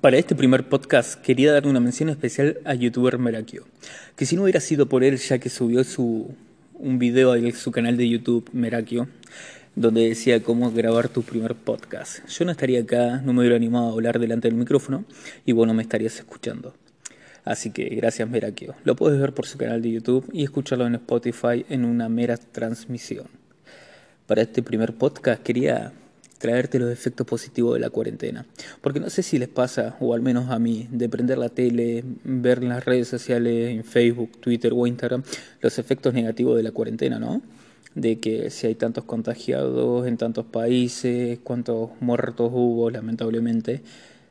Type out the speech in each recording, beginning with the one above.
Para este primer podcast quería dar una mención especial a youtuber Merakio, que si no hubiera sido por él ya que subió su, un video a su canal de YouTube Merakio, donde decía cómo grabar tu primer podcast. Yo no estaría acá, no me hubiera animado a hablar delante del micrófono y vos no me estarías escuchando. Así que gracias Merakio. Lo puedes ver por su canal de YouTube y escucharlo en Spotify en una mera transmisión. Para este primer podcast quería traerte los efectos positivos de la cuarentena. Porque no sé si les pasa, o al menos a mí, de prender la tele, ver las redes sociales, en Facebook, Twitter o Instagram, los efectos negativos de la cuarentena, ¿no? De que si hay tantos contagiados en tantos países, cuántos muertos hubo, lamentablemente.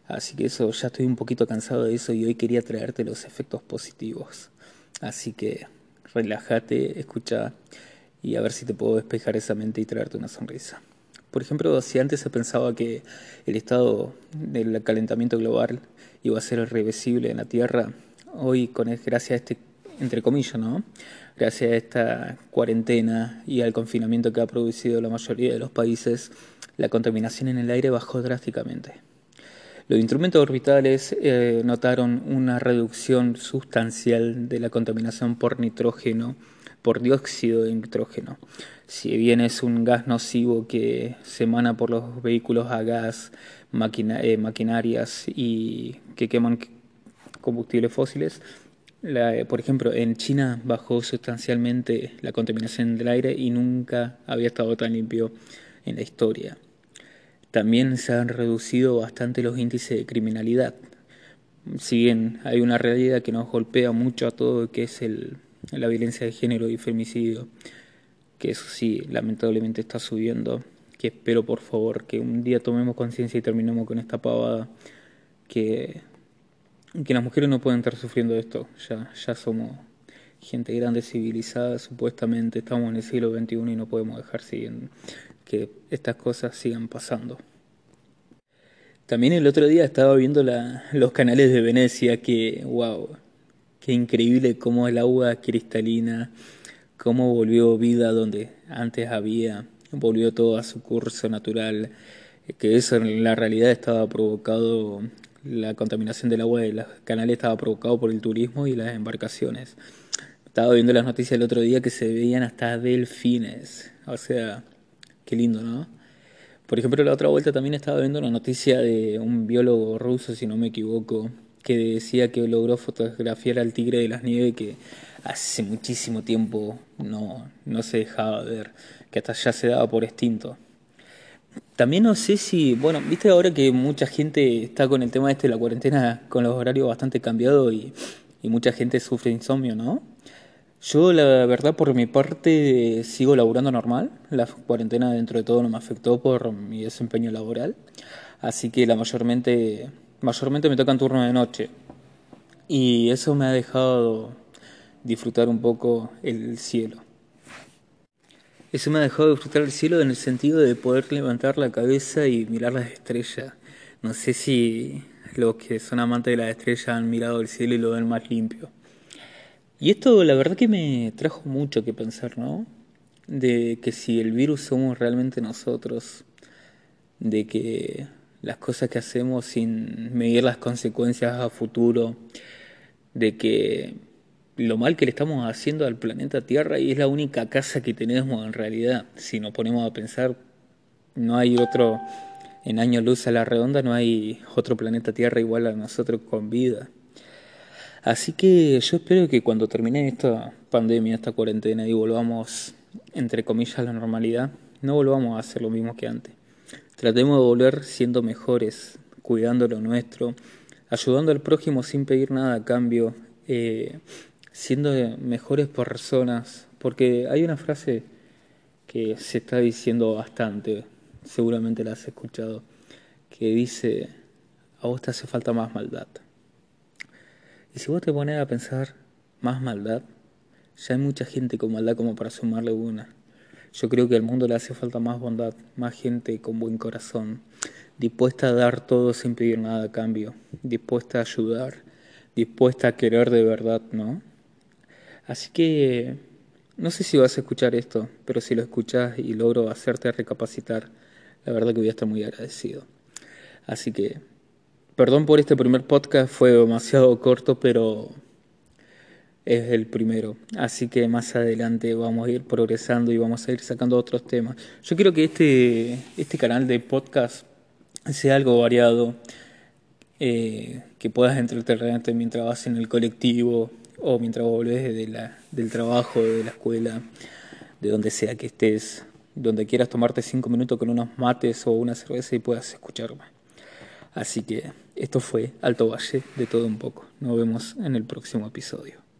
Así que eso, ya estoy un poquito cansado de eso y hoy quería traerte los efectos positivos. Así que relájate, escucha y a ver si te puedo despejar esa mente y traerte una sonrisa. Por ejemplo, si antes se pensaba que el estado del calentamiento global iba a ser irreversible en la Tierra, hoy, con gracias a este, entre comillas, ¿no? Gracias a esta cuarentena y al confinamiento que ha producido la mayoría de los países, la contaminación en el aire bajó drásticamente. Los instrumentos orbitales eh, notaron una reducción sustancial de la contaminación por nitrógeno por dióxido de nitrógeno. Si bien es un gas nocivo que se emana por los vehículos a gas, eh, maquinarias y que queman combustibles fósiles, por ejemplo, en China bajó sustancialmente la contaminación del aire y nunca había estado tan limpio en la historia. También se han reducido bastante los índices de criminalidad. Si bien hay una realidad que nos golpea mucho a todo, que es el la violencia de género y femicidio, que eso sí, lamentablemente está subiendo, que espero por favor que un día tomemos conciencia y terminemos con esta pavada, que, que las mujeres no pueden estar sufriendo esto, ya, ya somos gente grande, civilizada, supuestamente estamos en el siglo XXI y no podemos dejar que estas cosas sigan pasando. También el otro día estaba viendo los canales de Venecia que, wow, Qué increíble cómo el agua cristalina, cómo volvió vida donde antes había, volvió todo a su curso natural, que eso en la realidad estaba provocado, la contaminación del agua de los canales estaba provocado por el turismo y las embarcaciones. Estaba viendo las noticias el otro día que se veían hasta delfines, o sea, qué lindo, ¿no? Por ejemplo, la otra vuelta también estaba viendo una noticia de un biólogo ruso, si no me equivoco, que decía que logró fotografiar al tigre de las nieves que hace muchísimo tiempo no, no se dejaba ver, que hasta ya se daba por extinto. También no sé si, bueno, viste ahora que mucha gente está con el tema este de la cuarentena con los horarios bastante cambiados y, y mucha gente sufre insomnio, ¿no? Yo la verdad por mi parte sigo laburando normal, la cuarentena dentro de todo no me afectó por mi desempeño laboral, así que la mayormente mayormente me tocan turno de noche y eso me ha dejado disfrutar un poco el cielo. Eso me ha dejado disfrutar el cielo en el sentido de poder levantar la cabeza y mirar las estrellas. No sé si los que son amantes de las estrellas han mirado el cielo y lo ven más limpio. Y esto la verdad que me trajo mucho que pensar, ¿no? De que si el virus somos realmente nosotros, de que las cosas que hacemos sin medir las consecuencias a futuro, de que lo mal que le estamos haciendo al planeta Tierra y es la única casa que tenemos en realidad. Si nos ponemos a pensar, no hay otro, en años luz a la redonda, no hay otro planeta Tierra igual a nosotros con vida. Así que yo espero que cuando termine esta pandemia, esta cuarentena y volvamos, entre comillas, a la normalidad, no volvamos a hacer lo mismo que antes. Tratemos de volver siendo mejores, cuidando lo nuestro, ayudando al prójimo sin pedir nada a cambio, eh, siendo mejores personas, porque hay una frase que se está diciendo bastante, seguramente la has escuchado, que dice, a vos te hace falta más maldad. Y si vos te pones a pensar más maldad, ya hay mucha gente con maldad como para sumarle una. Yo creo que al mundo le hace falta más bondad, más gente con buen corazón, dispuesta a dar todo sin pedir nada a cambio, dispuesta a ayudar, dispuesta a querer de verdad, ¿no? Así que no sé si vas a escuchar esto, pero si lo escuchas y logro hacerte recapacitar, la verdad que voy a estar muy agradecido. Así que perdón por este primer podcast, fue demasiado corto, pero es el primero. Así que más adelante vamos a ir progresando y vamos a ir sacando otros temas. Yo quiero que este, este canal de podcast sea algo variado, eh, que puedas entretenerte mientras vas en el colectivo o mientras volvés de la, del trabajo, de la escuela, de donde sea que estés, donde quieras tomarte cinco minutos con unos mates o una cerveza y puedas escucharme. Así que esto fue Alto Valle de todo un poco. Nos vemos en el próximo episodio.